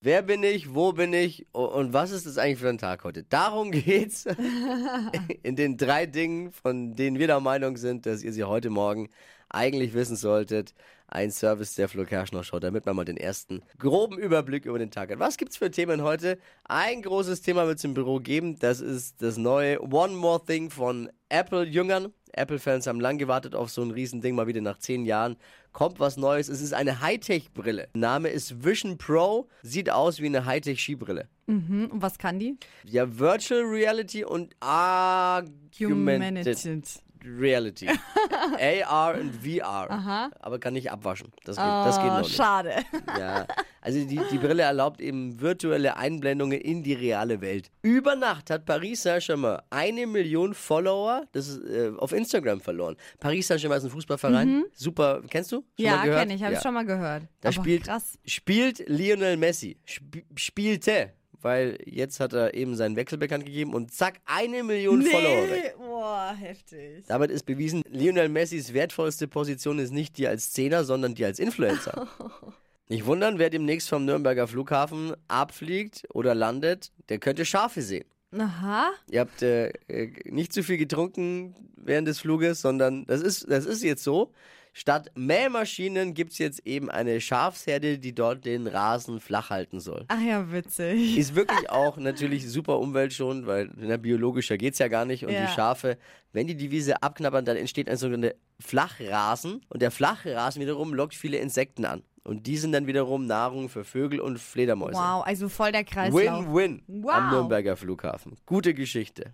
Wer bin ich? Wo bin ich? Und was ist das eigentlich für ein Tag heute? Darum geht's in den drei Dingen, von denen wir der Meinung sind, dass ihr sie heute Morgen eigentlich wissen solltet. Ein Service der Flo Kerschner Show, damit man mal den ersten groben Überblick über den Tag hat. Was gibt's für Themen heute? Ein großes Thema wird es im Büro geben. Das ist das neue One More Thing von Apple-Jüngern. Apple-Fans haben lang gewartet auf so ein Riesending, mal wieder nach zehn Jahren. Kommt was Neues. Es ist eine Hightech-Brille. Name ist Vision Pro. Sieht aus wie eine Hightech-Skibrille. Mhm. Und was kann die? Ja, Virtual Reality und Augmented Reality. AR und VR. Aha. Aber kann nicht abwaschen. Das geht, das geht noch Oh, nicht. schade. Ja, also die, die Brille erlaubt eben virtuelle Einblendungen in die reale Welt. Über Nacht hat Paris Saint-Germain eine Million Follower das ist, äh, auf Instagram verloren. Paris Saint-Germain ist ein Fußballverein. Super, kennst du? Schon Mhm. ja, kenne ich, habe Ja. ich schon mal gehört. Da spielt, krass. spielt Lionel Messi. Sp spielte. Weil jetzt hat er eben seinen Wechsel bekannt gegeben und zack, eine Million Follower weg. Boah, heftig. Damit ist bewiesen, Lionel Messis wertvollste Position ist nicht die als Zehner, sondern die als Influencer. Nicht wundern, wer demnächst vom Nürnberger Flughafen abfliegt oder landet, der könnte Schafe sehen. Aha. Ihr habt äh, äh, nicht zu viel getrunken während des Fluges, sondern das ist, das ist jetzt so. Statt Mähmaschinen gibt es jetzt eben eine Schafsherde, die dort den Rasen flach halten soll. Ach ja, witzig. Ist wirklich auch natürlich super umweltschonend, weil na, biologischer geht's ja gar nicht. Und Ja. die Schafe, wenn die die Wiese abknabbern, dann entsteht ein sogenannter Flachrasen. Und der Flachrasen wiederum lockt viele Insekten an. Und die sind dann wiederum Nahrung für Vögel und Fledermäuse. Wow, also voll der Kreislauf. Win-win Wow. am Nürnberger Flughafen. Gute Geschichte.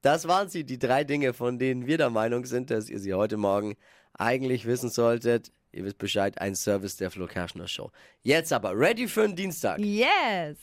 Das waren sie, die drei Dinge, von denen wir der Meinung sind, dass ihr sie heute Morgen eigentlich wissen solltet. Ihr wisst Bescheid, ein Service der Flo Kerschner Show. Jetzt aber ready für den Dienstag. Yes.